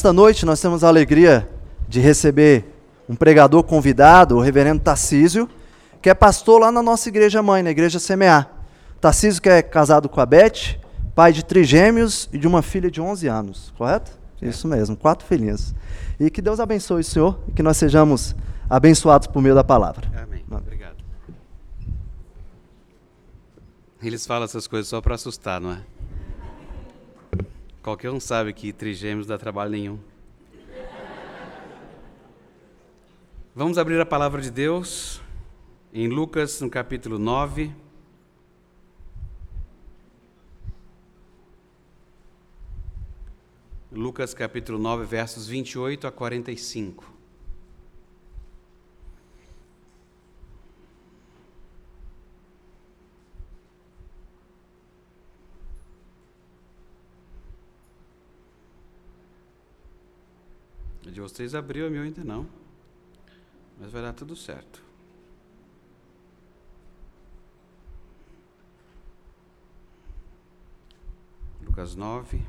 Nesta noite nós temos a alegria de receber um pregador convidado, o reverendo Tarcísio, que é pastor lá na nossa igreja mãe, na igreja CMA. Tarcísio que é casado com a Beth, pai de trigêmeos e de uma filha de 11 anos, correto? Isso mesmo, quatro filhinhas. E que Deus abençoe o Senhor e que nós sejamos abençoados por meio da palavra. Amém. Obrigado. Eles falam essas coisas só para assustar, não é? Qualquer um sabe que trigêmeos dá trabalho nenhum. Vamos abrir a palavra de Deus em Lucas, no capítulo 9. Lucas capítulo 9, versos 28 a 45. De vocês abriu, o meu ainda não. Mas vai dar tudo certo. Lucas 9.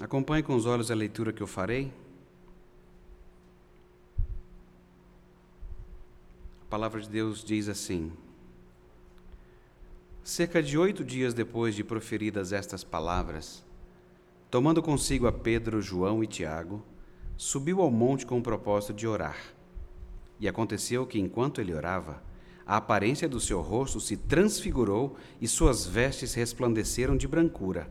Acompanhe com os olhos a leitura que eu farei. A palavra de Deus diz assim: Cerca de oito dias depois de proferidas estas palavras, tomando consigo a Pedro, João e Tiago, subiu ao monte com o propósito de orar. E aconteceu que, enquanto ele orava, a aparência do seu rosto se transfigurou e suas vestes resplandeceram de brancura.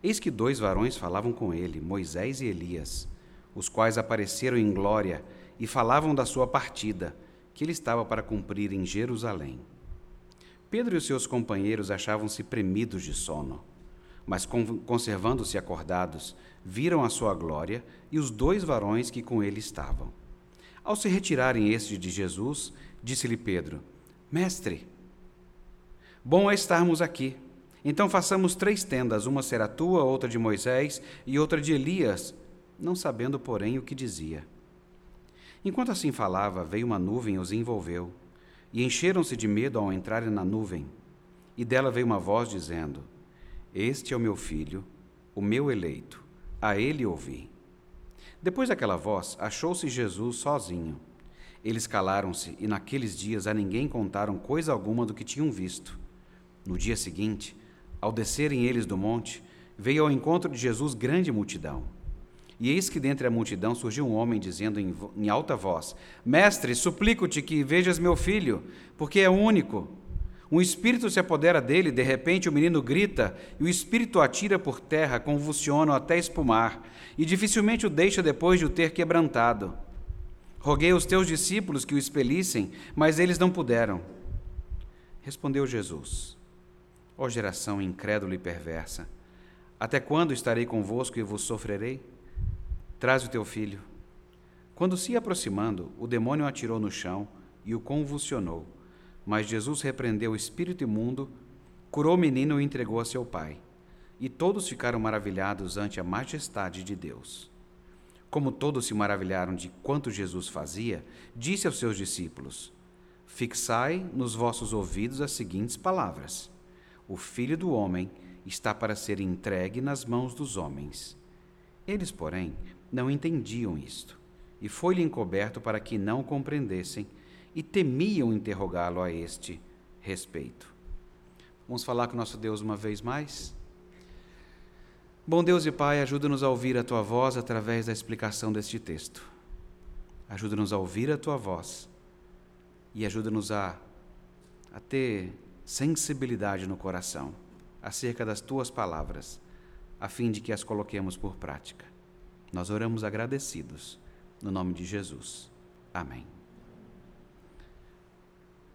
Eis que dois varões falavam com ele, Moisés e Elias, os quais apareceram em glória e falavam da sua partida, que ele estava para cumprir em Jerusalém. Pedro e os seus companheiros achavam-se premidos de sono, mas conservando-se acordados, viram a sua glória e os dois varões que com ele estavam. Ao se retirarem estes de Jesus, disse-lhe Pedro: Mestre, bom é estarmos aqui. Então façamos três tendas, uma será tua, outra de Moisés e outra de Elias, não sabendo, porém, o que dizia. Enquanto assim falava, veio uma nuvem e os envolveu e encheram-se de medo ao entrarem na nuvem. E dela veio uma voz dizendo: Este é o meu filho, o meu eleito, a ele ouvi. Depois daquela voz, achou-se Jesus sozinho. Eles calaram-se e naqueles dias a ninguém contaram coisa alguma do que tinham visto. No dia seguinte, ao descerem eles do monte, veio ao encontro de Jesus grande multidão e eis que dentre a multidão surgiu um homem dizendo em, em alta voz: Mestre, suplico-te que vejas meu filho, porque é único. Um espírito se apodera dele, de repente o menino grita, e o espírito atira por terra, convulsiona até espumar, e dificilmente o deixa depois de o ter quebrantado. Roguei aos teus discípulos que o expelissem, mas eles não puderam. Respondeu Jesus: Ó geração incrédula e perversa, até quando estarei convosco e vos sofrerei? Traz o teu filho. Quando se aproximando, o demônio atirou no chão e o convulsionou. Mas Jesus repreendeu o espírito imundo, curou o menino e entregou a seu pai. E todos ficaram maravilhados ante a majestade de Deus. Como todos se maravilharam de quanto Jesus fazia, disse aos seus discípulos: Fixai nos vossos ouvidos as seguintes palavras: O filho do homem está para ser entregue nas mãos dos homens. Eles, porém, não entendiam isto, e foi-lhe encoberto para que não compreendessem, e temiam interrogá-lo a este respeito. Vamos falar com nosso Deus uma vez mais? Bom Deus e Pai, ajuda-nos a ouvir a tua voz através da explicação deste texto. Ajuda-nos a ouvir a tua voz e ajuda-nos a, a ter sensibilidade no coração acerca das tuas palavras, a fim de que as coloquemos por prática. Nós oramos agradecidos, no nome de Jesus. Amém.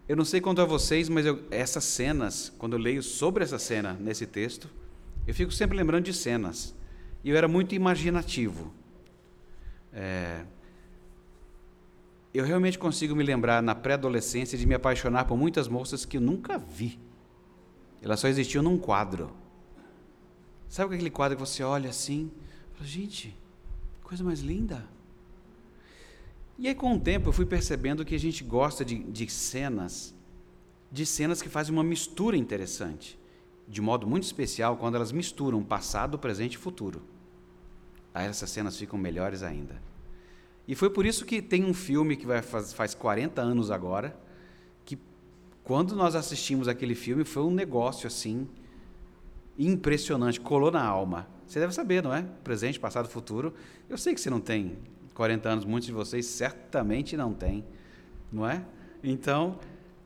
Eu não sei quanto a vocês, mas eu, essas cenas, quando eu leio sobre essa cena nesse texto, eu fico sempre lembrando de cenas. E eu era muito imaginativo. É, eu realmente consigo me lembrar na pré-adolescência de me apaixonar por muitas moças que eu nunca vi. Elas só existiam num quadro. Sabe aquele quadro que você olha assim? Fala, gente, Coisa mais linda. E aí, com o tempo, eu fui percebendo que a gente gosta de, de cenas de cenas que fazem uma mistura interessante, de modo muito especial quando elas misturam passado, presente e futuro. Aí essas cenas ficam melhores ainda. E foi por isso que tem um filme que vai faz, faz 40 anos agora, que quando nós assistimos aquele filme foi um negócio assim impressionante, colou na alma. Você deve saber, não é? Presente, passado, futuro. Eu sei que você não tem 40 anos, muitos de vocês certamente não têm, não é? Então,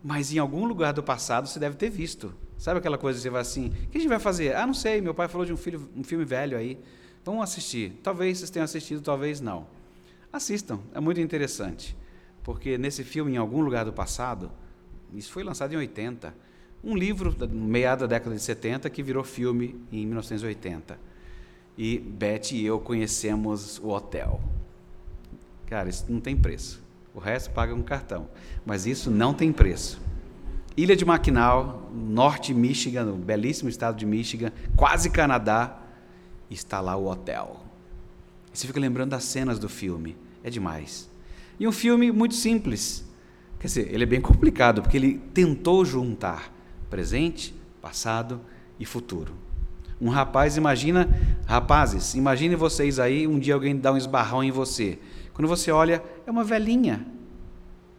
mas em algum lugar do passado você deve ter visto. Sabe aquela coisa que você vai assim, o que a gente vai fazer? Ah, não sei, meu pai falou de um, filho, um filme velho aí. Vamos assistir. Talvez vocês tenham assistido, talvez não. Assistam, é muito interessante. Porque nesse filme, em algum lugar do passado, isso foi lançado em 80, um livro, meia da década de 70, que virou filme em 1980. E Beth e eu conhecemos o hotel. Cara, isso não tem preço. O resto paga um cartão. Mas isso não tem preço. Ilha de Mackinac, norte Michigan, no belíssimo estado de Michigan, quase Canadá, está lá o hotel. Você fica lembrando das cenas do filme. É demais. E um filme muito simples. Quer dizer, ele é bem complicado, porque ele tentou juntar presente, passado e futuro. Um rapaz, imagina, rapazes, imagine vocês aí, um dia alguém dá um esbarrão em você. Quando você olha, é uma velhinha.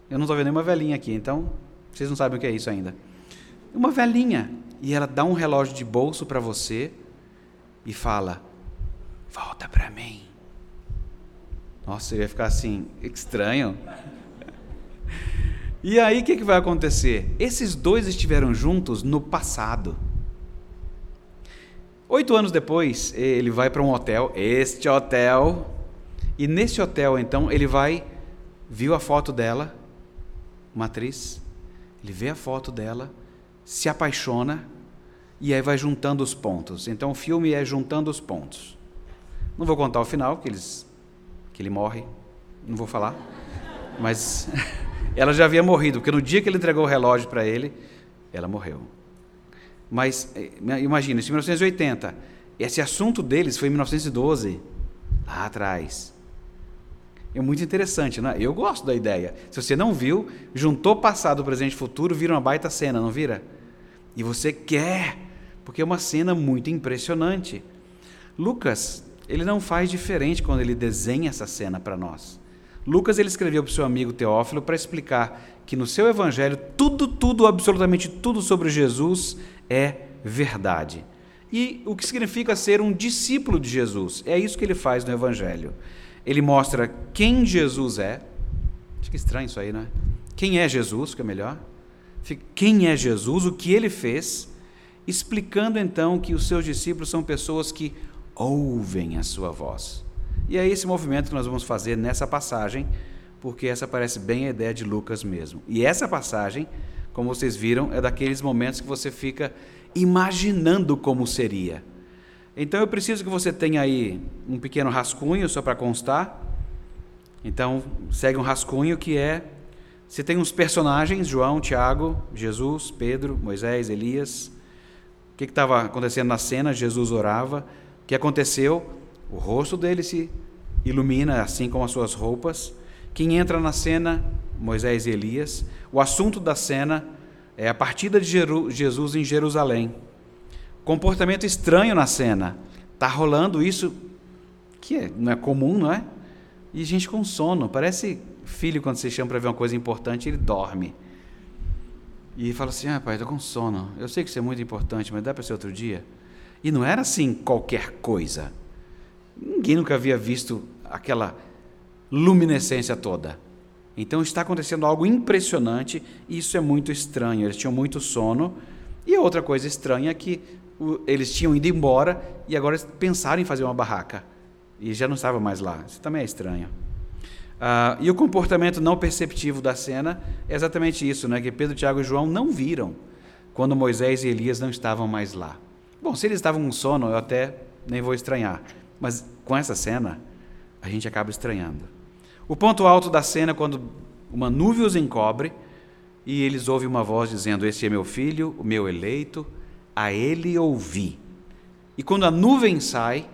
Eu não estou vendo nenhuma velhinha aqui, então vocês não sabem o que é isso ainda. Uma velhinha. E ela dá um relógio de bolso para você e fala: Volta para mim. Nossa, eu ia ficar assim, estranho. E aí o que, que vai acontecer? Esses dois estiveram juntos no passado. Oito anos depois, ele vai para um hotel, este hotel, e nesse hotel, então, ele vai, viu a foto dela, uma atriz, ele vê a foto dela, se apaixona, e aí vai juntando os pontos. Então o filme é juntando os pontos. Não vou contar o final, que, eles, que ele morre, não vou falar, mas ela já havia morrido, porque no dia que ele entregou o relógio para ele, ela morreu. Mas eh, imagina, isso em 1980. Esse assunto deles foi em 1912, lá atrás. É muito interessante, não é? Eu gosto da ideia. Se você não viu, juntou passado, presente e futuro, vira uma baita cena, não vira? E você quer, porque é uma cena muito impressionante. Lucas, ele não faz diferente quando ele desenha essa cena para nós. Lucas ele escreveu para o seu amigo Teófilo para explicar que no seu evangelho tudo, tudo, absolutamente tudo sobre Jesus é verdade. E o que significa ser um discípulo de Jesus? É isso que ele faz no evangelho. Ele mostra quem Jesus é. Fica estranho isso aí, né? Quem é Jesus, que é melhor. Quem é Jesus, o que ele fez, explicando então que os seus discípulos são pessoas que ouvem a sua voz. E é esse movimento que nós vamos fazer nessa passagem, porque essa parece bem a ideia de Lucas mesmo. E essa passagem, como vocês viram, é daqueles momentos que você fica imaginando como seria. Então eu preciso que você tenha aí um pequeno rascunho só para constar. Então segue um rascunho que é você tem uns personagens, João, Tiago, Jesus, Pedro, Moisés, Elias. O que estava acontecendo na cena? Jesus orava. O que aconteceu? O rosto dele se ilumina, assim como as suas roupas. Quem entra na cena? Moisés e Elias. O assunto da cena é a partida de Jesus em Jerusalém comportamento estranho na cena. Tá rolando isso que é, não é comum, não é? E gente com sono, parece filho quando você chama para ver uma coisa importante, ele dorme. E fala assim: "Ah, pai, tô com sono. Eu sei que isso é muito importante, mas dá para ser outro dia?" E não era assim qualquer coisa. Ninguém nunca havia visto aquela luminescência toda. Então está acontecendo algo impressionante e isso é muito estranho. Eles tinham muito sono. E outra coisa estranha é que eles tinham ido embora e agora pensaram em fazer uma barraca. E já não estava mais lá. Isso também é estranho. Uh, e o comportamento não perceptivo da cena é exatamente isso, né? que Pedro, Tiago e João não viram quando Moisés e Elias não estavam mais lá. Bom, se eles estavam com sono, eu até nem vou estranhar. Mas com essa cena, a gente acaba estranhando. O ponto alto da cena é quando uma nuvem os encobre e eles ouvem uma voz dizendo: Esse é meu filho, o meu eleito a ele ouvi. E quando a nuvem sai,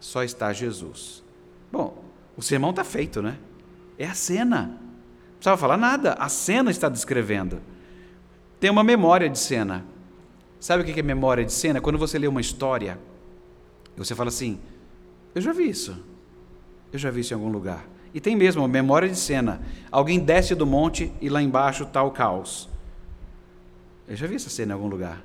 só está Jesus. Bom, o sermão está feito, né? É a cena. Não precisava falar nada, a cena está descrevendo. tem uma memória de cena. Sabe o que é memória de cena? Quando você lê uma história, você fala assim: Eu já vi isso. Eu já vi isso em algum lugar. E tem mesmo memória de cena. Alguém desce do monte e lá embaixo está o caos. Eu já vi essa cena em algum lugar.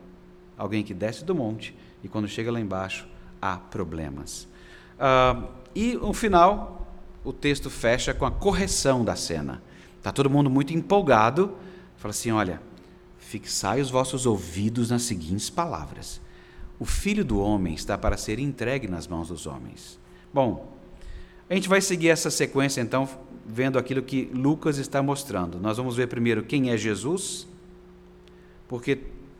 Alguém que desce do monte e quando chega lá embaixo há problemas. Uh, e no final, o texto fecha com a correção da cena. Está todo mundo muito empolgado. Fala assim: olha, fixai os vossos ouvidos nas seguintes palavras: O filho do homem está para ser entregue nas mãos dos homens. Bom, a gente vai seguir essa sequência então, vendo aquilo que Lucas está mostrando. Nós vamos ver primeiro quem é Jesus, porque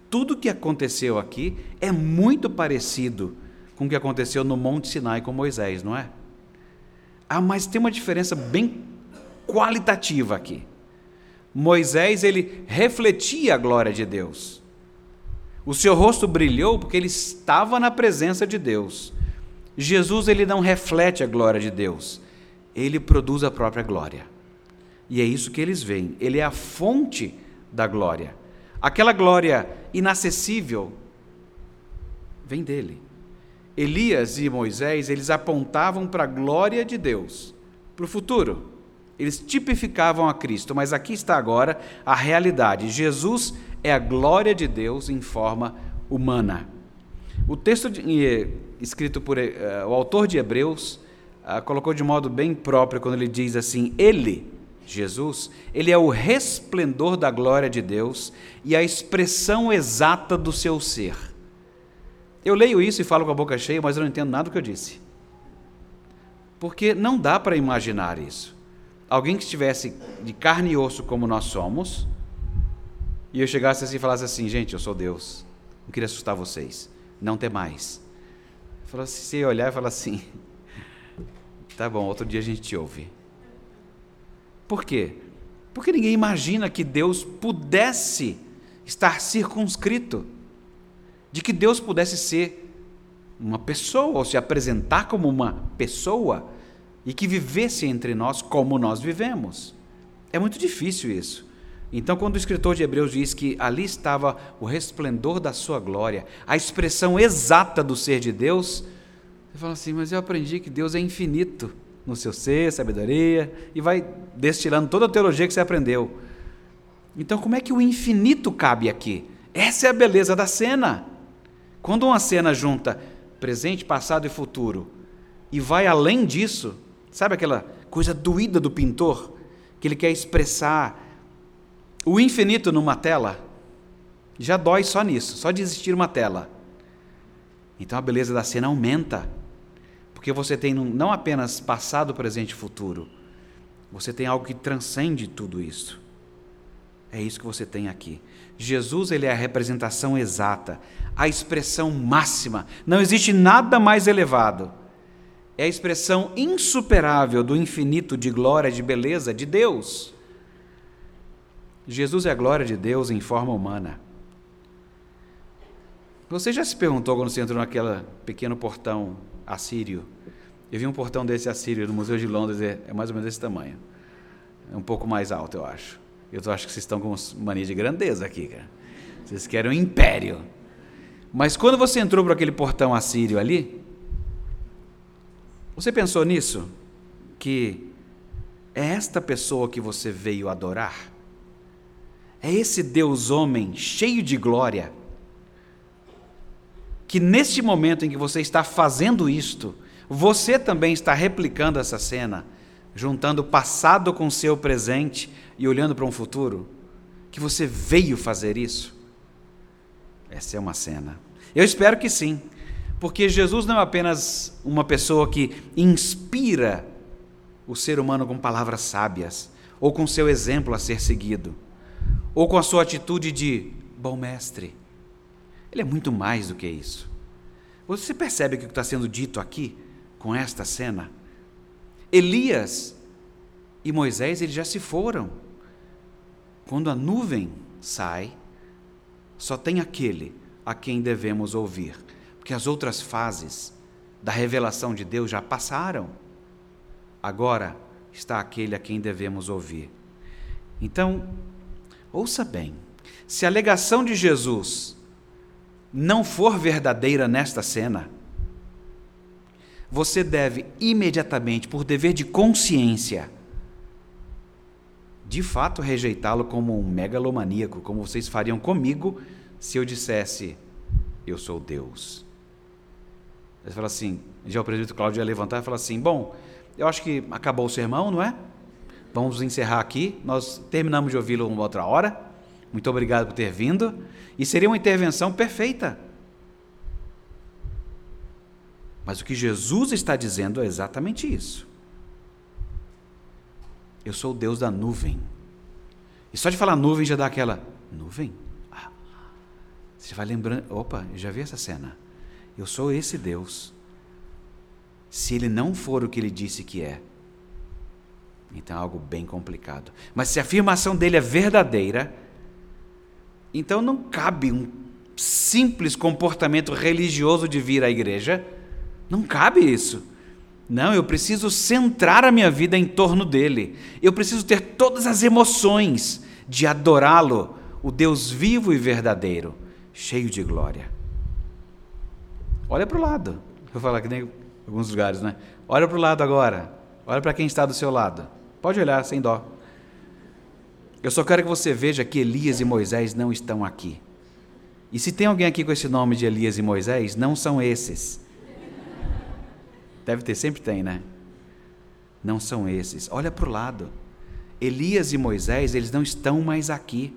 tudo que aconteceu aqui é muito parecido com o que aconteceu no Monte Sinai com Moisés, não é? Ah, mas tem uma diferença bem qualitativa aqui. Moisés, ele refletia a glória de Deus. O seu rosto brilhou porque ele estava na presença de Deus. Jesus, ele não reflete a glória de Deus, ele produz a própria glória. E é isso que eles veem, ele é a fonte da glória. Aquela glória inacessível vem dele. Elias e Moisés, eles apontavam para a glória de Deus, para o futuro. Eles tipificavam a Cristo, mas aqui está agora a realidade. Jesus é a glória de Deus em forma humana. O texto de, escrito por uh, o autor de Hebreus uh, colocou de modo bem próprio quando ele diz assim: Ele, Jesus, ele é o resplendor da glória de Deus e a expressão exata do seu ser. Eu leio isso e falo com a boca cheia, mas eu não entendo nada do que eu disse. Porque não dá para imaginar isso alguém que estivesse de carne e osso como nós somos, e eu chegasse assim e falasse assim, gente, eu sou Deus, não queria assustar vocês, não tem mais. Falou assim, você olhar e falar assim, tá bom, outro dia a gente te ouve. Por quê? Porque ninguém imagina que Deus pudesse estar circunscrito, de que Deus pudesse ser uma pessoa, ou se apresentar como uma pessoa, e que vivesse entre nós como nós vivemos. É muito difícil isso. Então, quando o escritor de Hebreus diz que ali estava o resplendor da sua glória, a expressão exata do ser de Deus, você fala assim, mas eu aprendi que Deus é infinito no seu ser, sabedoria, e vai destilando toda a teologia que você aprendeu. Então, como é que o infinito cabe aqui? Essa é a beleza da cena. Quando uma cena junta presente, passado e futuro, e vai além disso, Sabe aquela coisa doída do pintor? Que ele quer expressar o infinito numa tela? Já dói só nisso, só de existir uma tela. Então a beleza da cena aumenta. Porque você tem não apenas passado, presente e futuro. Você tem algo que transcende tudo isso. É isso que você tem aqui. Jesus ele é a representação exata, a expressão máxima. Não existe nada mais elevado é a expressão insuperável do infinito de glória, de beleza de Deus. Jesus é a glória de Deus em forma humana. Você já se perguntou quando você entrou naquele pequeno portão assírio? Eu vi um portão desse assírio no Museu de Londres, é, é mais ou menos desse tamanho. É um pouco mais alto, eu acho. Eu acho que vocês estão com mania de grandeza aqui, cara. Vocês querem um império. Mas quando você entrou por aquele portão assírio ali, você pensou nisso? Que é esta pessoa que você veio adorar? É esse Deus homem cheio de glória? Que neste momento em que você está fazendo isto, você também está replicando essa cena, juntando o passado com o seu presente e olhando para um futuro? Que você veio fazer isso? Essa é uma cena. Eu espero que sim. Porque Jesus não é apenas uma pessoa que inspira o ser humano com palavras sábias, ou com seu exemplo a ser seguido, ou com a sua atitude de bom mestre. Ele é muito mais do que isso. Você percebe o que está sendo dito aqui com esta cena? Elias e Moisés eles já se foram. Quando a nuvem sai, só tem aquele a quem devemos ouvir porque as outras fases da revelação de Deus já passaram. Agora está aquele a quem devemos ouvir. Então, ouça bem: Se a alegação de Jesus não for verdadeira nesta cena, você deve imediatamente, por dever de consciência, de fato rejeitá-lo como um megalomaníaco, como vocês fariam comigo se eu dissesse: Eu sou Deus. Você fala assim, já o presbítero Cláudio ia levantar e falar assim: Bom, eu acho que acabou o sermão, não é? Vamos encerrar aqui. Nós terminamos de ouvi-lo uma outra hora. Muito obrigado por ter vindo. E seria uma intervenção perfeita. Mas o que Jesus está dizendo é exatamente isso. Eu sou o Deus da nuvem. E só de falar nuvem já dá aquela nuvem. Ah, você vai lembrando, opa, eu já vi essa cena. Eu sou esse Deus. Se ele não for o que ele disse que é, então é algo bem complicado. Mas se a afirmação dele é verdadeira, então não cabe um simples comportamento religioso de vir à igreja. Não cabe isso. Não, eu preciso centrar a minha vida em torno dele. Eu preciso ter todas as emoções de adorá-lo, o Deus vivo e verdadeiro, cheio de glória. Olha para o lado. Vou falar que nem alguns lugares, né? Olha para o lado agora. Olha para quem está do seu lado. Pode olhar, sem dó. Eu só quero que você veja que Elias e Moisés não estão aqui. E se tem alguém aqui com esse nome de Elias e Moisés, não são esses. Deve ter, sempre tem, né? Não são esses. Olha para o lado. Elias e Moisés, eles não estão mais aqui.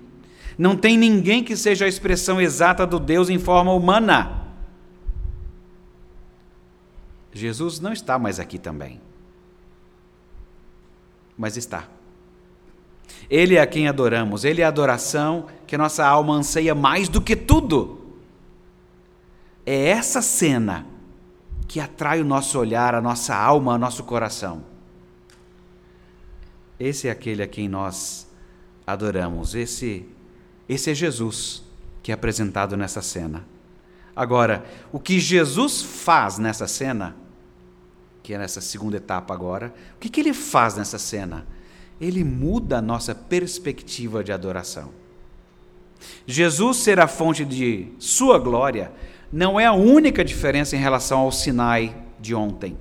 Não tem ninguém que seja a expressão exata do Deus em forma humana. Jesus não está mais aqui também. Mas está. Ele é a quem adoramos, ele é a adoração que a nossa alma anseia mais do que tudo. É essa cena que atrai o nosso olhar, a nossa alma, o nosso coração. Esse é aquele a quem nós adoramos. Esse, esse é Jesus que é apresentado nessa cena. Agora, o que Jesus faz nessa cena, que é nessa segunda etapa agora, o que, que ele faz nessa cena? ele muda a nossa perspectiva de adoração. Jesus ser a fonte de sua glória não é a única diferença em relação ao Sinai de ontem.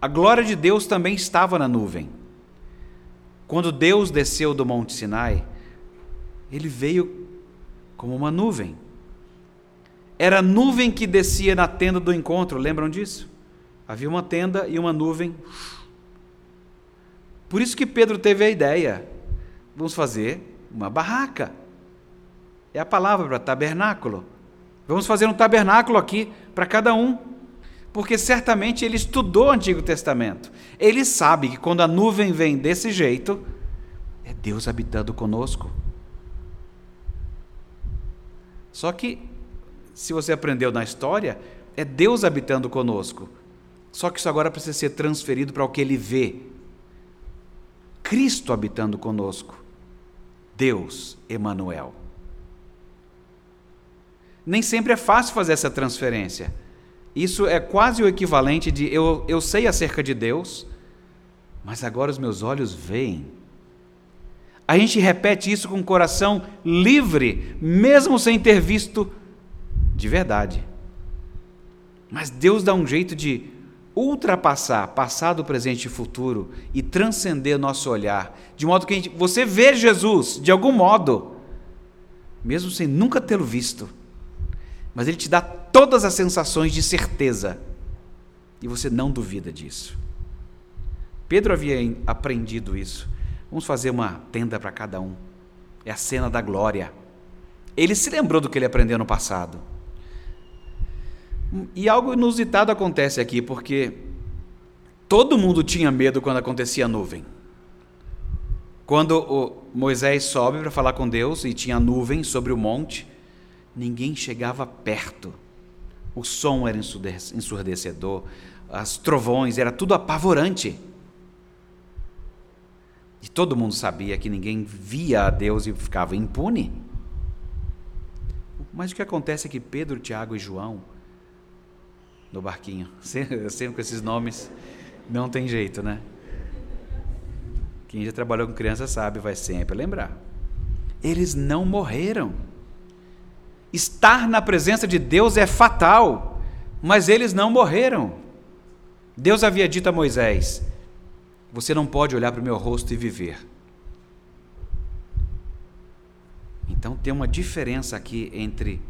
A glória de Deus também estava na nuvem. Quando Deus desceu do Monte Sinai, ele veio como uma nuvem. Era a nuvem que descia na tenda do encontro, lembram disso? Havia uma tenda e uma nuvem por isso que Pedro teve a ideia: vamos fazer uma barraca. É a palavra para tabernáculo. Vamos fazer um tabernáculo aqui para cada um. Porque certamente ele estudou o Antigo Testamento. Ele sabe que quando a nuvem vem desse jeito, é Deus habitando conosco. Só que, se você aprendeu na história, é Deus habitando conosco. Só que isso agora precisa ser transferido para o que ele vê, Cristo habitando conosco. Deus, Emanuel. Nem sempre é fácil fazer essa transferência. Isso é quase o equivalente de eu, eu sei acerca de Deus, mas agora os meus olhos veem. A gente repete isso com o coração livre, mesmo sem ter visto de verdade. Mas Deus dá um jeito de ultrapassar passado, presente e futuro e transcender nosso olhar, de modo que gente, você vê Jesus de algum modo, mesmo sem nunca tê-lo visto, mas ele te dá todas as sensações de certeza e você não duvida disso. Pedro havia aprendido isso. Vamos fazer uma tenda para cada um. É a cena da glória. Ele se lembrou do que ele aprendeu no passado. E algo inusitado acontece aqui, porque todo mundo tinha medo quando acontecia a nuvem. Quando Moisés sobe para falar com Deus e tinha nuvem sobre o monte, ninguém chegava perto. O som era ensurdecedor, as trovões, era tudo apavorante. E todo mundo sabia que ninguém via a Deus e ficava impune. Mas o que acontece é que Pedro, Tiago e João no barquinho. Sempre, sempre com esses nomes, não tem jeito, né? Quem já trabalhou com criança sabe, vai sempre lembrar. Eles não morreram. Estar na presença de Deus é fatal, mas eles não morreram. Deus havia dito a Moisés: Você não pode olhar para o meu rosto e viver. Então tem uma diferença aqui entre,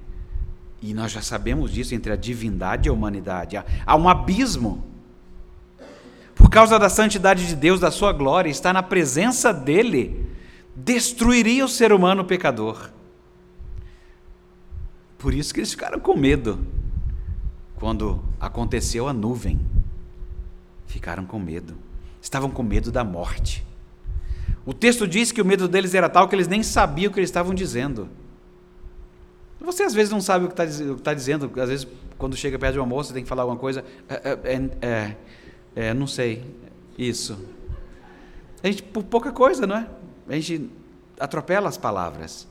e nós já sabemos disso, entre a divindade e a humanidade. Há um abismo. Por causa da santidade de Deus, da sua glória, estar na presença dEle, destruiria o ser humano pecador. Por isso que eles ficaram com medo quando aconteceu a nuvem. Ficaram com medo. Estavam com medo da morte. O texto diz que o medo deles era tal que eles nem sabiam o que eles estavam dizendo. Você às vezes não sabe o que está tá dizendo, às vezes quando chega perto de uma moça tem que falar alguma coisa. É, é, é, é, é não sei, isso. A gente, por pouca coisa, não é? A gente atropela as palavras.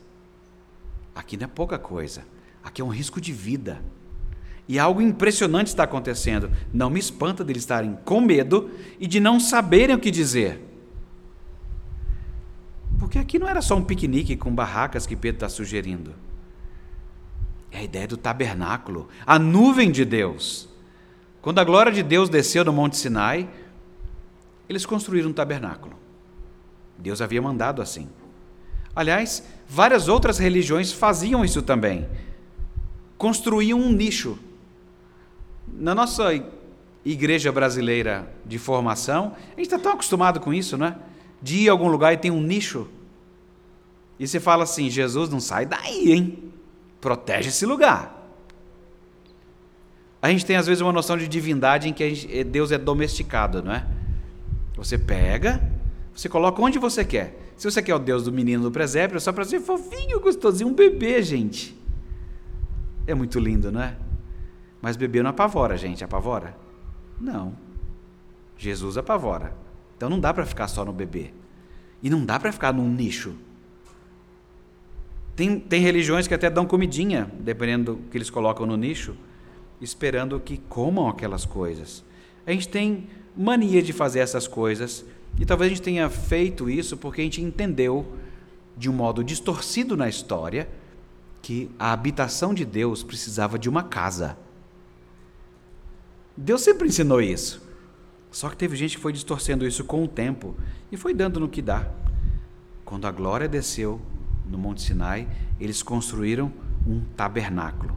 Aqui não é pouca coisa. Aqui é um risco de vida. E algo impressionante está acontecendo. Não me espanta deles estarem com medo e de não saberem o que dizer. Porque aqui não era só um piquenique com barracas que Pedro está sugerindo. É a ideia do tabernáculo, a nuvem de Deus. Quando a glória de Deus desceu no Monte Sinai, eles construíram um tabernáculo. Deus havia mandado assim. Aliás, várias outras religiões faziam isso também. Construíam um nicho. Na nossa igreja brasileira de formação, a gente está tão acostumado com isso, não é? de ir a algum lugar e tem um nicho. E você fala assim: Jesus, não sai daí, hein? Protege esse lugar. A gente tem às vezes uma noção de divindade em que gente, Deus é domesticado, não é? Você pega, você coloca onde você quer. Se você quer o Deus do menino do presépio, é só para ser fofinho, gostosinho, um bebê, gente. É muito lindo, não é? Mas bebê não apavora, gente, apavora? Não. Jesus apavora. Então não dá para ficar só no bebê. E não dá para ficar num nicho. Tem, tem religiões que até dão comidinha, dependendo do que eles colocam no nicho, esperando que comam aquelas coisas. A gente tem mania de fazer essas coisas, e talvez a gente tenha feito isso porque a gente entendeu, de um modo distorcido na história, que a habitação de Deus precisava de uma casa. Deus sempre ensinou isso. Só que teve gente que foi distorcendo isso com o tempo e foi dando no que dá. Quando a glória desceu no Monte Sinai, eles construíram um tabernáculo.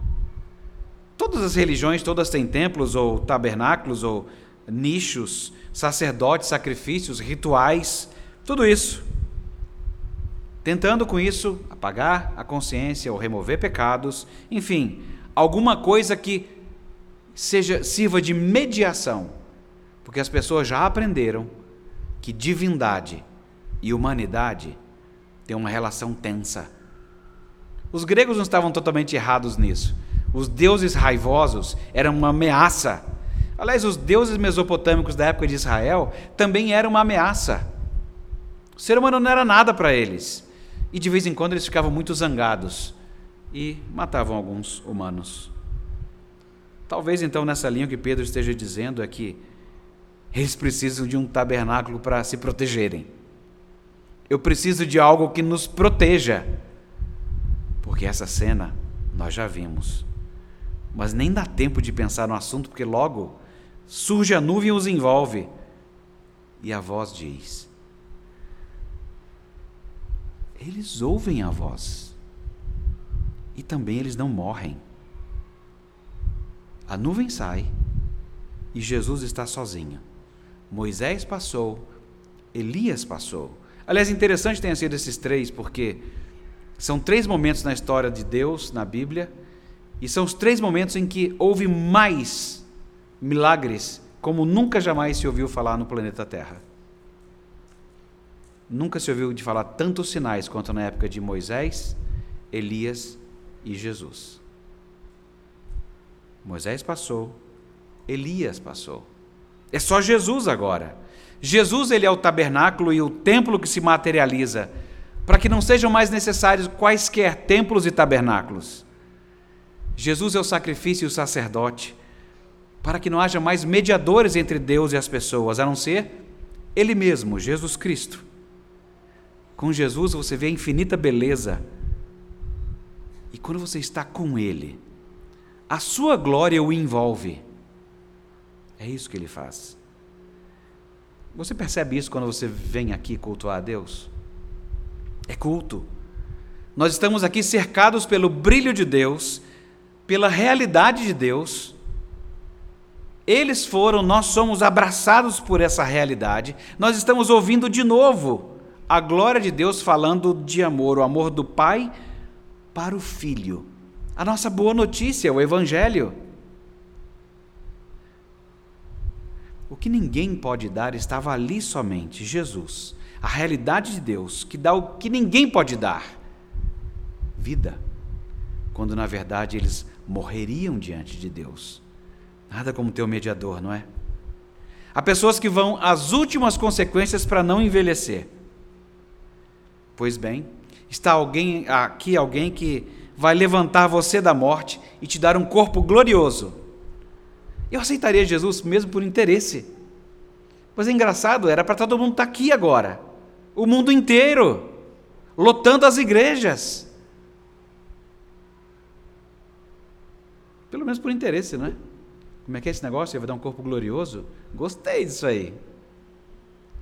Todas as religiões, todas têm templos ou tabernáculos ou nichos, sacerdotes, sacrifícios, rituais, tudo isso. Tentando com isso apagar a consciência ou remover pecados, enfim, alguma coisa que seja sirva de mediação porque as pessoas já aprenderam que divindade e humanidade têm uma relação tensa. Os gregos não estavam totalmente errados nisso. Os deuses raivosos eram uma ameaça. Aliás, os deuses mesopotâmicos da época de Israel também eram uma ameaça. O ser humano não era nada para eles. E de vez em quando eles ficavam muito zangados e matavam alguns humanos. Talvez então nessa linha o que Pedro esteja dizendo é que eles precisam de um tabernáculo para se protegerem. Eu preciso de algo que nos proteja. Porque essa cena nós já vimos. Mas nem dá tempo de pensar no assunto, porque logo surge a nuvem e os envolve. E a voz diz: Eles ouvem a voz. E também eles não morrem. A nuvem sai e Jesus está sozinho. Moisés passou, Elias passou. Aliás, interessante tenha sido esses três, porque são três momentos na história de Deus, na Bíblia, e são os três momentos em que houve mais milagres, como nunca jamais se ouviu falar no planeta Terra. Nunca se ouviu de falar tantos sinais quanto na época de Moisés, Elias e Jesus. Moisés passou, Elias passou. É só Jesus agora. Jesus ele é o tabernáculo e o templo que se materializa, para que não sejam mais necessários quaisquer templos e tabernáculos. Jesus é o sacrifício e o sacerdote, para que não haja mais mediadores entre Deus e as pessoas, a não ser Ele mesmo, Jesus Cristo. Com Jesus você vê a infinita beleza. E quando você está com Ele, a sua glória o envolve. É isso que ele faz. Você percebe isso quando você vem aqui cultuar a Deus? É culto. Nós estamos aqui cercados pelo brilho de Deus, pela realidade de Deus. Eles foram, nós somos abraçados por essa realidade. Nós estamos ouvindo de novo a glória de Deus falando de amor, o amor do Pai para o Filho. A nossa boa notícia, o Evangelho. O que ninguém pode dar estava ali somente, Jesus. A realidade de Deus, que dá o que ninguém pode dar: vida. Quando na verdade eles morreriam diante de Deus. Nada como ter o mediador, não é? Há pessoas que vão às últimas consequências para não envelhecer. Pois bem, está alguém aqui alguém que vai levantar você da morte e te dar um corpo glorioso. Eu aceitaria Jesus mesmo por interesse. Pois é engraçado, era para todo mundo estar tá aqui agora. O mundo inteiro, lotando as igrejas. Pelo menos por interesse, não é? Como é que é esse negócio? Vai dar um corpo glorioso? Gostei disso aí.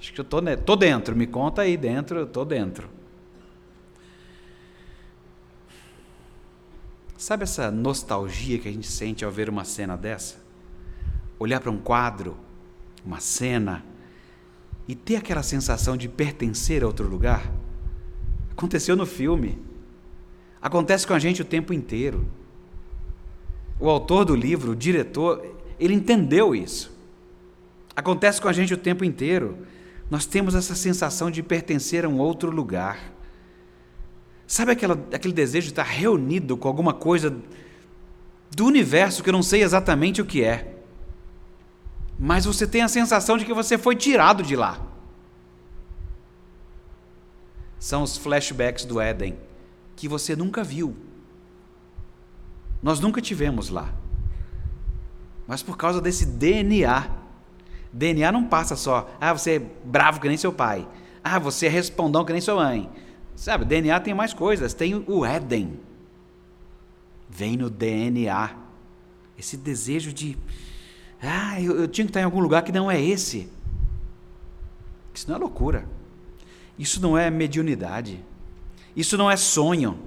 Acho que eu tô, tô dentro. Me conta aí dentro, eu tô dentro. Sabe essa nostalgia que a gente sente ao ver uma cena dessa? Olhar para um quadro, uma cena, e ter aquela sensação de pertencer a outro lugar? Aconteceu no filme. Acontece com a gente o tempo inteiro. O autor do livro, o diretor, ele entendeu isso. Acontece com a gente o tempo inteiro. Nós temos essa sensação de pertencer a um outro lugar. Sabe aquela, aquele desejo de estar reunido com alguma coisa do universo que eu não sei exatamente o que é? Mas você tem a sensação de que você foi tirado de lá. São os flashbacks do Éden que você nunca viu. Nós nunca tivemos lá. Mas por causa desse DNA. DNA não passa só, ah, você é bravo que nem seu pai. Ah, você é respondão que nem sua mãe. Sabe, DNA tem mais coisas. Tem o Éden. Vem no DNA. Esse desejo de ah, eu, eu tinha que estar em algum lugar que não é esse. Isso não é loucura. Isso não é mediunidade. Isso não é sonho.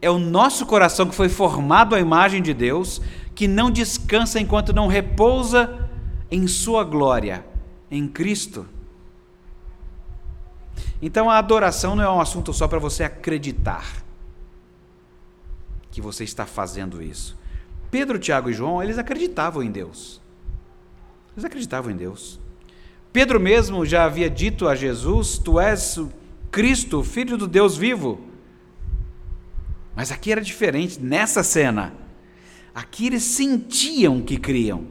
É o nosso coração que foi formado à imagem de Deus, que não descansa enquanto não repousa em Sua glória, em Cristo. Então a adoração não é um assunto só para você acreditar que você está fazendo isso. Pedro, Tiago e João, eles acreditavam em Deus. Eles acreditavam em Deus. Pedro mesmo já havia dito a Jesus: Tu és Cristo, filho do Deus vivo. Mas aqui era diferente, nessa cena. Aqui eles sentiam que criam.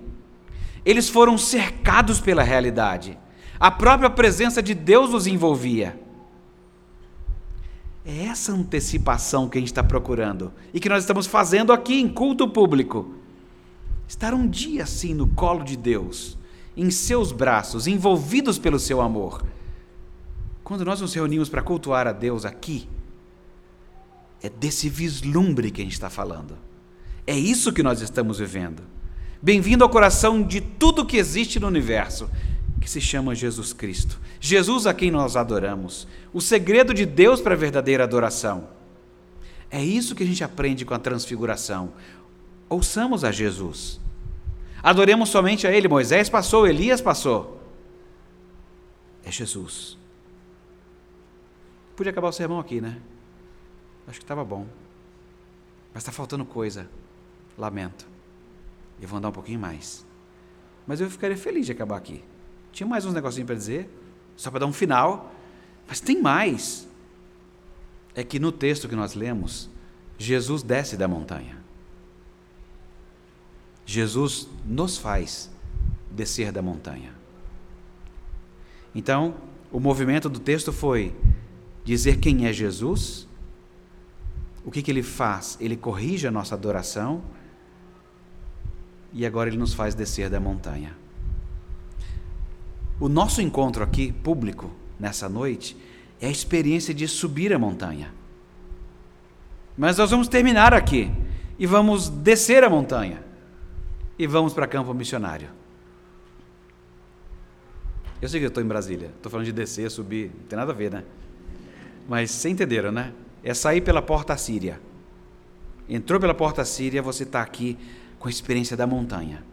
Eles foram cercados pela realidade. A própria presença de Deus os envolvia. É essa antecipação que a gente está procurando e que nós estamos fazendo aqui em culto público. Estar um dia assim no colo de Deus, em seus braços, envolvidos pelo seu amor. Quando nós nos reunimos para cultuar a Deus aqui, é desse vislumbre que a gente está falando. É isso que nós estamos vivendo. Bem-vindo ao coração de tudo que existe no universo que se chama Jesus Cristo. Jesus a quem nós adoramos. O segredo de Deus para a verdadeira adoração. É isso que a gente aprende com a transfiguração. Ouçamos a Jesus. Adoremos somente a Ele. Moisés passou, Elias passou. É Jesus. Podia acabar o sermão aqui, né? Acho que estava bom. Mas está faltando coisa. Lamento. E vou andar um pouquinho mais. Mas eu ficaria feliz de acabar aqui. Tinha mais uns negocinhos para dizer, só para dar um final, mas tem mais. É que no texto que nós lemos, Jesus desce da montanha. Jesus nos faz descer da montanha. Então, o movimento do texto foi dizer quem é Jesus, o que, que ele faz? Ele corrige a nossa adoração e agora ele nos faz descer da montanha. O nosso encontro aqui, público, nessa noite, é a experiência de subir a montanha. Mas nós vamos terminar aqui e vamos descer a montanha e vamos para campo missionário. Eu sei que eu estou em Brasília, estou falando de descer, subir, não tem nada a ver, né? Mas vocês entenderam, né? É sair pela porta síria. Entrou pela porta síria, você está aqui com a experiência da montanha.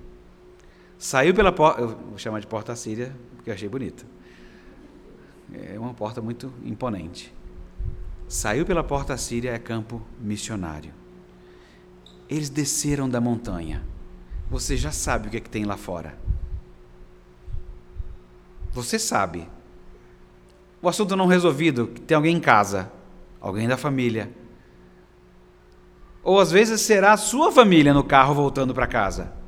Saiu pela porta, eu vou chamar de porta síria, porque eu achei bonito. É uma porta muito imponente. Saiu pela porta síria, é campo missionário. Eles desceram da montanha. Você já sabe o que, é que tem lá fora. Você sabe. O assunto não resolvido, tem alguém em casa, alguém da família. Ou às vezes será a sua família no carro voltando para casa.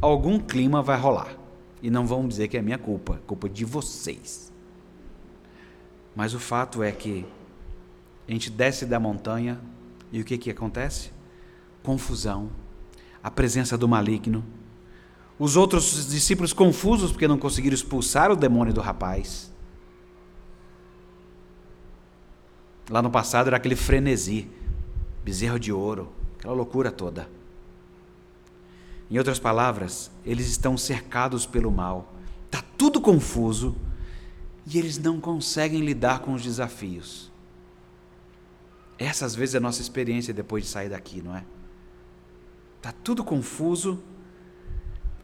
Algum clima vai rolar. E não vão dizer que é minha culpa, é culpa de vocês. Mas o fato é que a gente desce da montanha e o que, que acontece? Confusão, a presença do maligno, os outros discípulos confusos porque não conseguiram expulsar o demônio do rapaz. Lá no passado era aquele frenesi, bezerro de ouro, aquela loucura toda. Em outras palavras, eles estão cercados pelo mal, está tudo confuso e eles não conseguem lidar com os desafios. Essa às vezes é a nossa experiência depois de sair daqui, não é? Está tudo confuso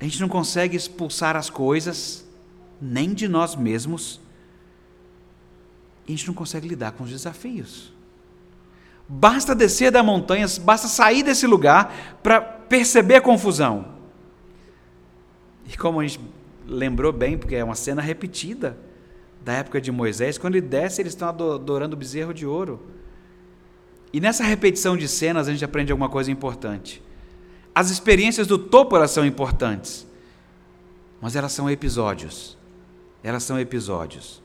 a gente não consegue expulsar as coisas, nem de nós mesmos, e a gente não consegue lidar com os desafios. Basta descer da montanha, basta sair desse lugar para perceber a confusão. E como a gente lembrou bem, porque é uma cena repetida da época de Moisés, quando ele desce, eles estão adorando o bezerro de ouro. E nessa repetição de cenas a gente aprende alguma coisa importante. As experiências do topo elas são importantes, mas elas são episódios. Elas são episódios.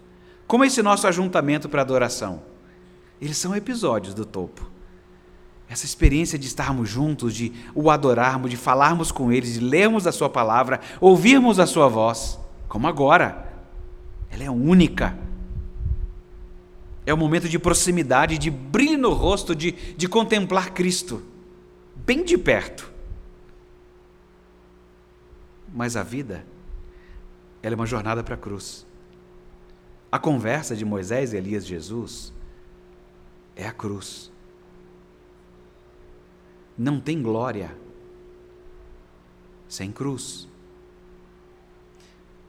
Como esse nosso ajuntamento para adoração. Eles são episódios do topo. Essa experiência de estarmos juntos, de o adorarmos, de falarmos com Ele, de lermos a Sua palavra, ouvirmos a Sua voz, como agora. Ela é única. É um momento de proximidade, de brilho no rosto, de, de contemplar Cristo, bem de perto. Mas a vida, ela é uma jornada para a cruz. A conversa de Moisés, Elias e Jesus é a cruz. Não tem glória sem cruz.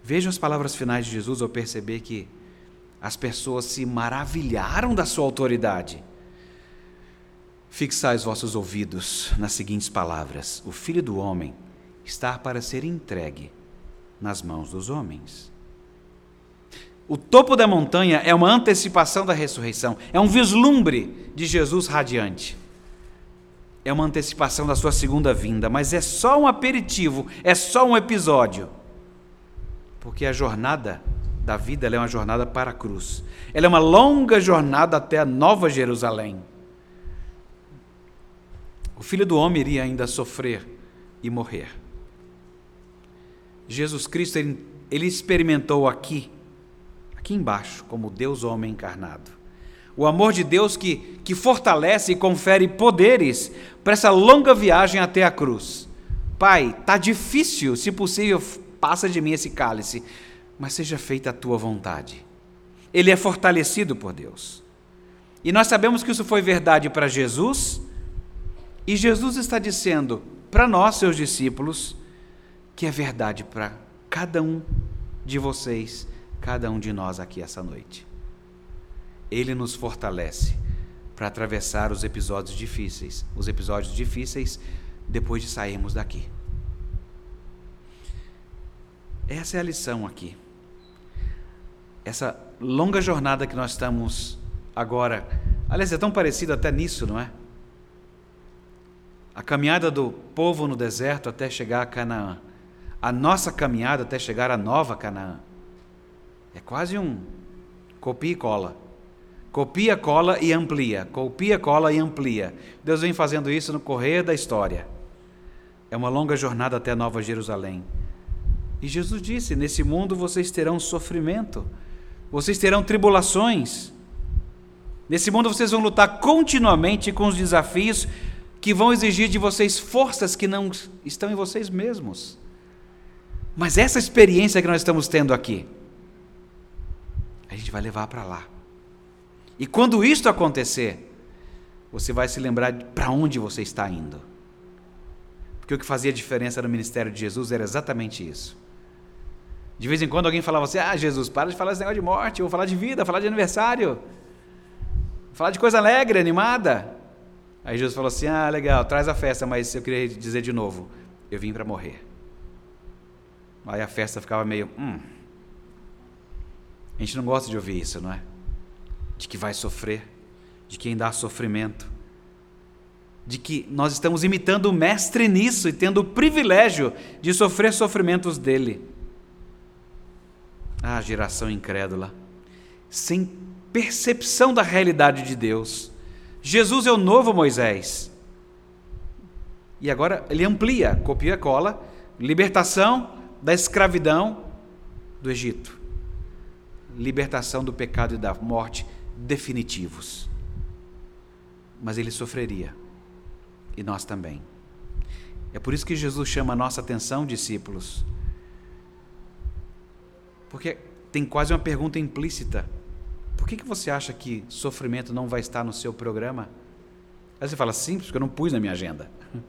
Vejam as palavras finais de Jesus ao perceber que as pessoas se maravilharam da sua autoridade. Fixai os vossos ouvidos nas seguintes palavras: O filho do homem está para ser entregue nas mãos dos homens. O topo da montanha é uma antecipação da ressurreição, é um vislumbre de Jesus radiante. É uma antecipação da sua segunda vinda, mas é só um aperitivo, é só um episódio. Porque a jornada da vida é uma jornada para a cruz. Ela é uma longa jornada até a nova Jerusalém. O filho do homem iria ainda sofrer e morrer. Jesus Cristo ele, ele experimentou aqui, aqui embaixo, como Deus homem encarnado. O amor de Deus que, que fortalece e confere poderes para essa longa viagem até a cruz. Pai, tá difícil, se possível, passa de mim esse cálice, mas seja feita a tua vontade. Ele é fortalecido por Deus. E nós sabemos que isso foi verdade para Jesus, e Jesus está dizendo para nós, seus discípulos, que é verdade para cada um de vocês, cada um de nós aqui essa noite. Ele nos fortalece para atravessar os episódios difíceis, os episódios difíceis depois de sairmos daqui. Essa é a lição aqui. Essa longa jornada que nós estamos agora. Aliás, é tão parecido até nisso, não é? A caminhada do povo no deserto até chegar a Canaã a nossa caminhada até chegar à nova Canaã. É quase um copia e cola. Copia, cola e amplia. Copia, cola e amplia. Deus vem fazendo isso no correr da história. É uma longa jornada até Nova Jerusalém. E Jesus disse: Nesse mundo vocês terão sofrimento, vocês terão tribulações. Nesse mundo vocês vão lutar continuamente com os desafios que vão exigir de vocês forças que não estão em vocês mesmos. Mas essa experiência que nós estamos tendo aqui, a gente vai levar para lá. E quando isto acontecer, você vai se lembrar para onde você está indo. Porque o que fazia diferença no ministério de Jesus era exatamente isso. De vez em quando alguém falava assim: Ah, Jesus, para de falar esse negócio de morte, vou falar de vida, falar de aniversário, falar de coisa alegre, animada. Aí Jesus falou assim: Ah, legal, traz a festa, mas eu queria dizer de novo: Eu vim para morrer. Aí a festa ficava meio. Hum. A gente não gosta de ouvir isso, não é? De que vai sofrer, de quem dá sofrimento, de que nós estamos imitando o Mestre nisso e tendo o privilégio de sofrer sofrimentos dele. Ah, geração incrédula, sem percepção da realidade de Deus. Jesus é o novo Moisés. E agora ele amplia, copia e cola, libertação da escravidão do Egito, libertação do pecado e da morte definitivos. Mas ele sofreria, e nós também. É por isso que Jesus chama a nossa atenção, discípulos, porque tem quase uma pergunta implícita. Por que, que você acha que sofrimento não vai estar no seu programa? Aí você fala, simples, porque eu não pus na minha agenda.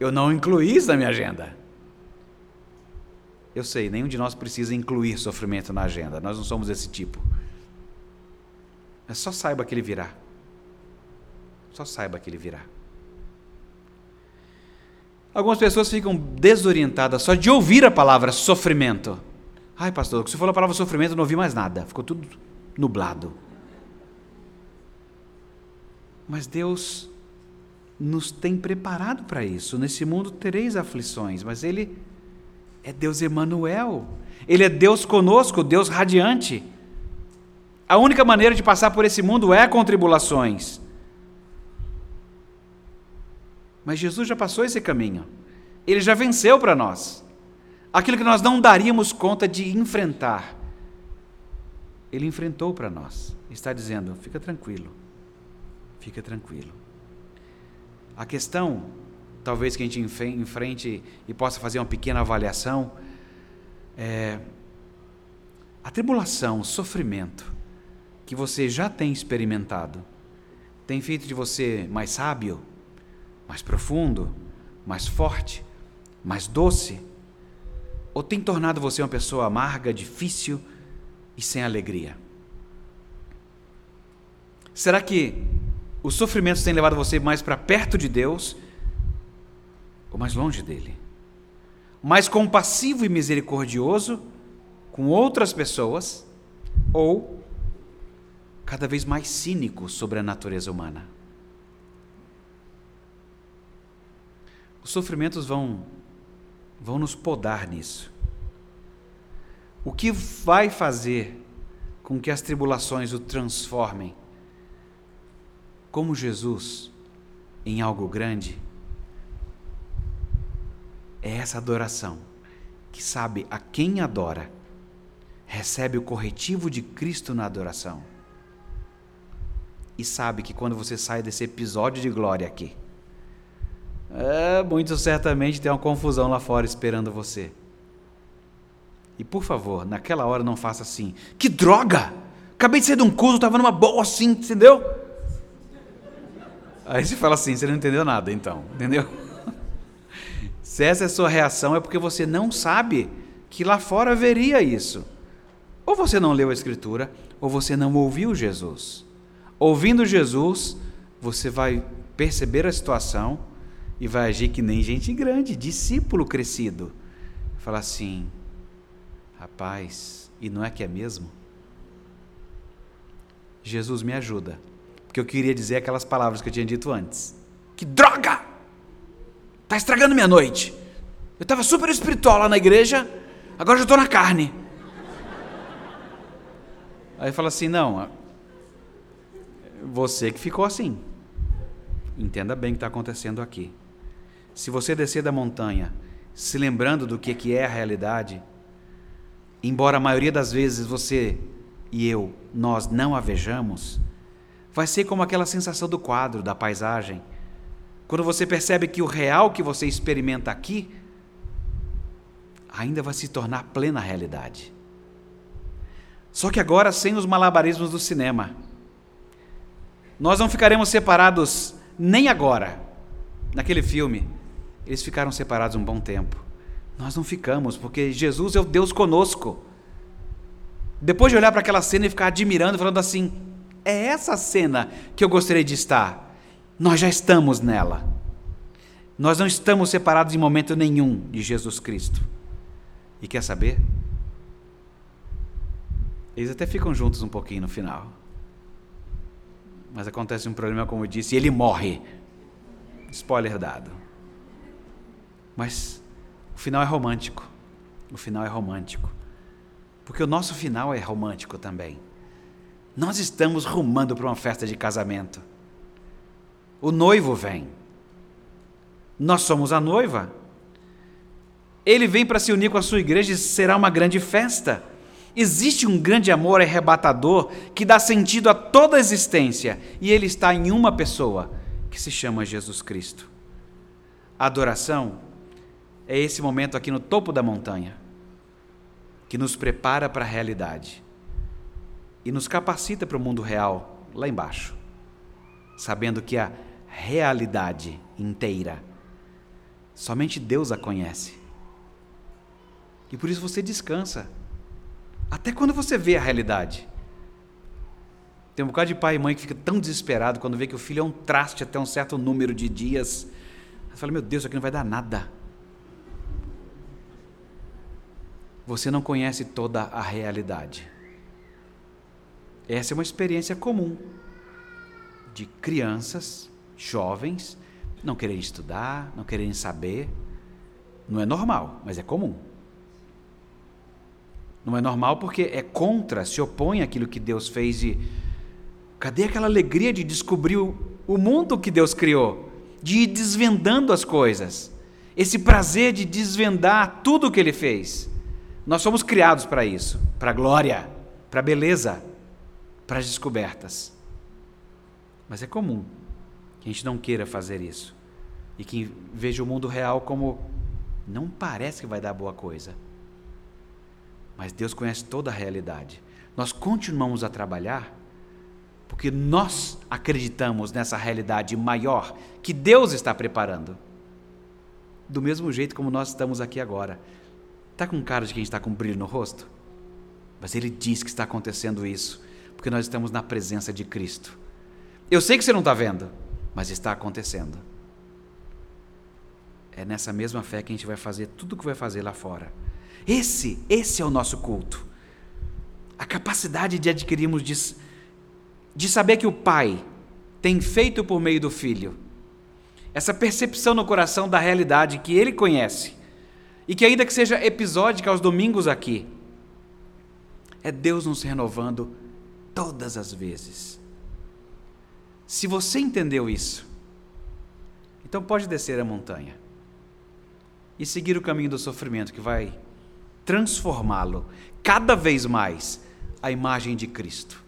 Eu não incluí isso na minha agenda. Eu sei, nenhum de nós precisa incluir sofrimento na agenda. Nós não somos esse tipo. Mas só saiba que ele virá. Só saiba que ele virá. Algumas pessoas ficam desorientadas só de ouvir a palavra sofrimento. Ai, pastor, você falou a palavra sofrimento, eu não ouvi mais nada. Ficou tudo nublado. Mas Deus nos tem preparado para isso. Nesse mundo tereis aflições, mas Ele é Deus Emanuel. Ele é Deus conosco, Deus radiante. A única maneira de passar por esse mundo é com tribulações. Mas Jesus já passou esse caminho. Ele já venceu para nós. Aquilo que nós não daríamos conta de enfrentar. Ele enfrentou para nós. Está dizendo: fica tranquilo. Fica tranquilo. A questão talvez que a gente enfrente e possa fazer uma pequena avaliação, é, a tribulação, o sofrimento que você já tem experimentado, tem feito de você mais sábio, mais profundo, mais forte, mais doce? Ou tem tornado você uma pessoa amarga, difícil e sem alegria? Será que os sofrimentos têm levado você mais para perto de Deus ou mais longe dele. Mais compassivo e misericordioso com outras pessoas, ou cada vez mais cínico sobre a natureza humana. Os sofrimentos vão vão nos podar nisso. O que vai fazer com que as tribulações o transformem como Jesus em algo grande é essa adoração que sabe a quem adora, recebe o corretivo de Cristo na adoração e sabe que quando você sai desse episódio de glória aqui, é, muito certamente tem uma confusão lá fora esperando você. E por favor, naquela hora não faça assim. Que droga! Acabei de sair de um culto, estava numa boa assim, entendeu? Aí você fala assim, você não entendeu nada então, entendeu? Se essa é a sua reação, é porque você não sabe que lá fora haveria isso. Ou você não leu a Escritura, ou você não ouviu Jesus. Ouvindo Jesus, você vai perceber a situação e vai agir que nem gente grande, discípulo crescido. Falar assim, rapaz, e não é que é mesmo? Jesus me ajuda, porque eu queria dizer aquelas palavras que eu tinha dito antes. Que droga! Está estragando minha noite. Eu estava super espiritual lá na igreja, agora já estou na carne. Aí fala assim: não, você que ficou assim. Entenda bem o que está acontecendo aqui. Se você descer da montanha, se lembrando do que, é a realidade, embora a maioria das vezes você e eu, nós não a vejamos, vai ser como aquela sensação do quadro, da paisagem. Quando você percebe que o real que você experimenta aqui ainda vai se tornar plena realidade. Só que agora sem os malabarismos do cinema. Nós não ficaremos separados nem agora. Naquele filme, eles ficaram separados um bom tempo. Nós não ficamos, porque Jesus é o Deus conosco. Depois de olhar para aquela cena e ficar admirando, falando assim: é essa cena que eu gostaria de estar. Nós já estamos nela. Nós não estamos separados em momento nenhum de Jesus Cristo. E quer saber? Eles até ficam juntos um pouquinho no final. Mas acontece um problema, como eu disse, e ele morre. Spoiler dado. Mas o final é romântico. O final é romântico. Porque o nosso final é romântico também. Nós estamos rumando para uma festa de casamento. O noivo vem. Nós somos a noiva. Ele vem para se unir com a sua igreja e será uma grande festa. Existe um grande amor arrebatador que dá sentido a toda a existência, e ele está em uma pessoa, que se chama Jesus Cristo. A adoração é esse momento aqui no topo da montanha, que nos prepara para a realidade e nos capacita para o mundo real lá embaixo, sabendo que a realidade inteira somente Deus a conhece. E por isso você descansa até quando você vê a realidade. Tem um bocado de pai e mãe que fica tão desesperado quando vê que o filho é um traste até um certo número de dias. Você fala, meu Deus, isso aqui não vai dar nada. Você não conhece toda a realidade. Essa é uma experiência comum de crianças, jovens, não quererem estudar, não quererem saber. Não é normal, mas é comum. Não é normal porque é contra, se opõe àquilo que Deus fez e cadê aquela alegria de descobrir o, mundo que Deus criou, de ir desvendando as coisas, esse prazer de desvendar tudo o que Ele fez. Nós somos criados para isso, para glória, para beleza, para as descobertas. Mas é comum que a gente não queira fazer isso e que veja o mundo real como não parece que vai dar boa coisa. Mas Deus conhece toda a realidade. Nós continuamos a trabalhar porque nós acreditamos nessa realidade maior que Deus está preparando. Do mesmo jeito como nós estamos aqui agora. Está com cara de quem está com brilho no rosto? Mas Ele diz que está acontecendo isso, porque nós estamos na presença de Cristo. Eu sei que você não está vendo, mas está acontecendo. É nessa mesma fé que a gente vai fazer tudo o que vai fazer lá fora. Esse, esse é o nosso culto. A capacidade de adquirirmos de, de saber que o Pai tem feito por meio do Filho. Essa percepção no coração da realidade que ele conhece e que, ainda que seja episódica aos domingos aqui, é Deus nos renovando todas as vezes. Se você entendeu isso, então pode descer a montanha e seguir o caminho do sofrimento que vai transformá-lo cada vez mais à imagem de Cristo,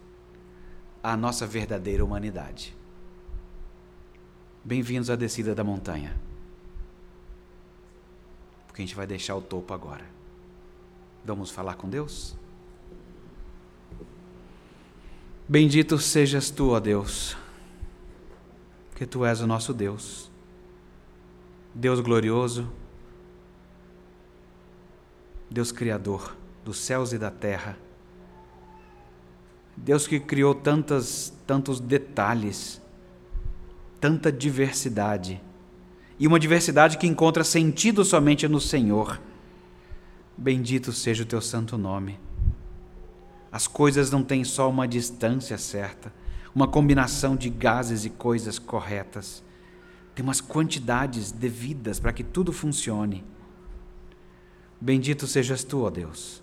a nossa verdadeira humanidade. Bem-vindos à descida da montanha. Porque a gente vai deixar o topo agora. Vamos falar com Deus? Bendito sejas tu, ó Deus, porque tu és o nosso Deus. Deus glorioso, Deus Criador dos céus e da terra. Deus que criou tantas, tantos detalhes, tanta diversidade, e uma diversidade que encontra sentido somente no Senhor. Bendito seja o teu santo nome. As coisas não têm só uma distância certa, uma combinação de gases e coisas corretas. Tem umas quantidades devidas para que tudo funcione. Bendito sejas tu, ó Deus,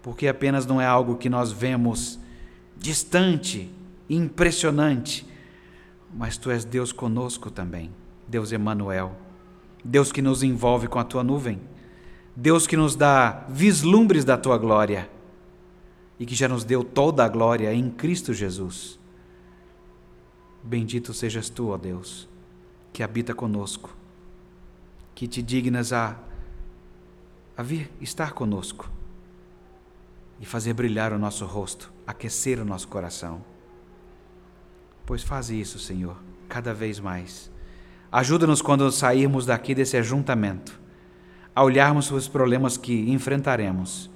porque apenas não é algo que nós vemos distante, impressionante, mas tu és Deus conosco também, Deus Emanuel, Deus que nos envolve com a tua nuvem, Deus que nos dá vislumbres da tua glória. e que já nos deu toda a glória em Cristo Jesus. Bendito sejas tu, ó Deus, que habita conosco, que te dignas a, a vir estar conosco e fazer brilhar o nosso rosto, aquecer o nosso coração. Pois faz isso, Senhor, cada vez mais. Ajuda-nos quando sairmos daqui desse ajuntamento, a olharmos os problemas que enfrentaremos,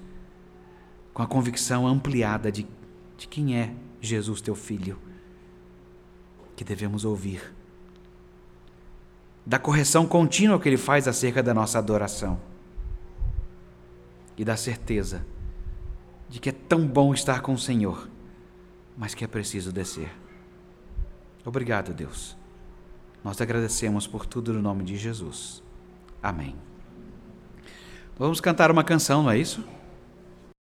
com a convicção ampliada de, de quem é Jesus, teu Filho, que devemos ouvir, da correção contínua que Ele faz acerca da nossa adoração e da certeza de que é tão bom estar com o Senhor, mas que é preciso descer. Obrigado, Deus. Nós agradecemos por tudo no nome de Jesus. Amém. Vamos cantar uma canção, não é isso?